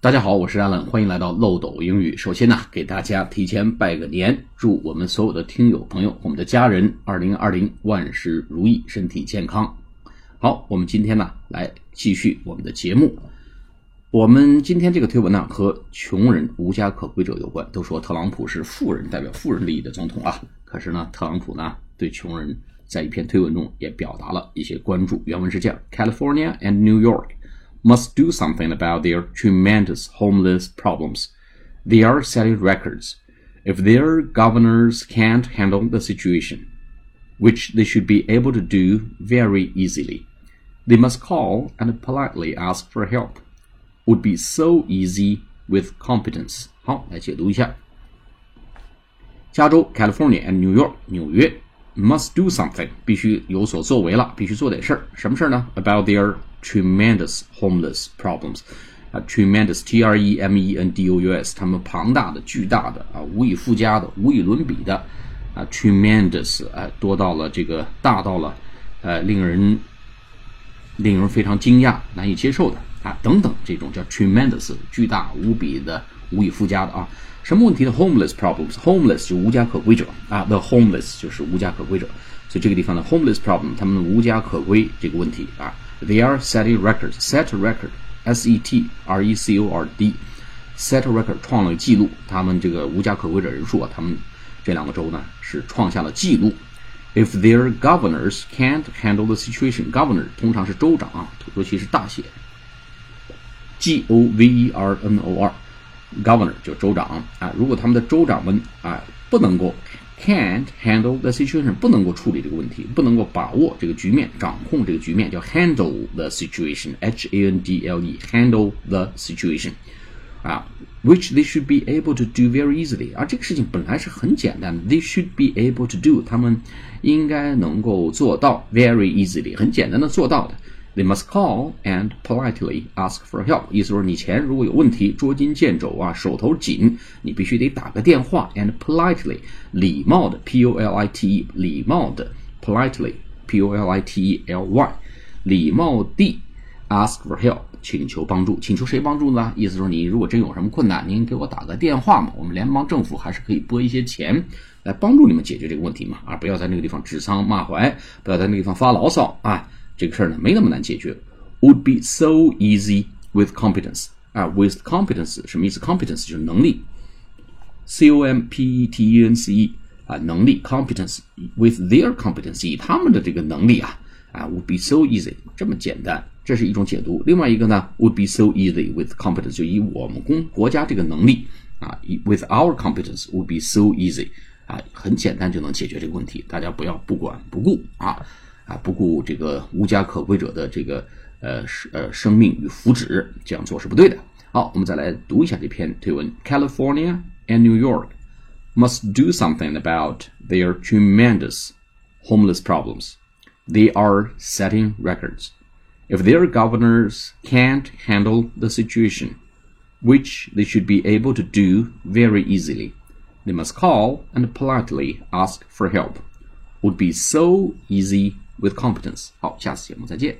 大家好，我是 Allen，欢迎来到漏斗英语。首先呢，给大家提前拜个年，祝我们所有的听友朋友、我们的家人，二零二零万事如意，身体健康。好，我们今天呢，来继续我们的节目。我们今天这个推文呢，和穷人、无家可归者有关。都说特朗普是富人，代表富人利益的总统啊。可是呢，特朗普呢，对穷人在一篇推文中也表达了一些关注。原文是这样：California and New York。must do something about their tremendous homeless problems. They are setting records. If their governors can't handle the situation, which they should be able to do very easily, they must call and politely ask for help. Would be so easy with competence. 好，来解读一下。加州 California and New York 纽约 must do something 必须有所作为了，必须做点事儿。什么事儿呢？About their tremendous homeless problems，啊，tremendous T R E M E N D O U S，他们庞大的、巨大的啊，无以复加的、无以伦比的啊，tremendous 啊，多到了这个大到了呃，令人令人非常惊讶、难以接受的啊，等等，这种叫 tremendous 巨大无比的、无以复加的啊，什么问题呢？homeless problems，homeless 就无家可归者啊，the homeless 就是无家可归者，所以这个地方的 homeless problem，他们无家可归这个问题啊。They are setting records. Set record, S-E-T-R-E-C-O-R-D. Set record 创了记录，他们这个无家可归者人数啊，他们这两个州呢是创下了记录。If their governors can't handle the situation, governor 通常是州长啊，尤其是大写，G-O-V-E-R-N-O-R governor 就州长啊。如果他们的州长们啊不能够 can't handle the situation，不能够处理这个问题，不能够把握这个局面，掌控这个局面，叫 handle the situation，H A N D L E，handle the situation，啊，which they should be able to do very easily，而这个事情本来是很简单的，they should be able to do，他们应该能够做到 very easily，很简单的做到的。They must call and politely ask for help。意思说，你钱如果有问题，捉襟见肘啊，手头紧，你必须得打个电话，and politely，礼貌的，p o l i t e，礼貌的，politely，p o l i t e l y，礼貌地 ask for help，请求帮助，请求谁帮助呢？意思说，你如果真有什么困难，您给我打个电话嘛，我们联邦政府还是可以拨一些钱来帮助你们解决这个问题嘛，啊，不要在那个地方指桑骂槐，不要在那个地方发牢骚啊。这个事儿呢没那么难解决，would be so easy with competence 啊，with competence 什么意思？competence 就是能力，c o m p e t e n c e 啊，能力 competence with their competence 以他们的这个能力啊啊，would be so easy 这么简单，这是一种解读。另外一个呢，would be so easy with competence 就以我们公国家这个能力啊，with our competence would be so easy 啊，很简单就能解决这个问题，大家不要不管不顾啊。 啊，不顾这个无家可归者的这个呃呃生命与福祉，这样做是不对的。好，我们再来读一下这篇推文：California and New York must do something about their tremendous homeless problems. They are setting records. If their governors can't handle the situation, which they should be able to do very easily, they must call and politely ask for help. Would be so easy with competence。好，下次节目再见。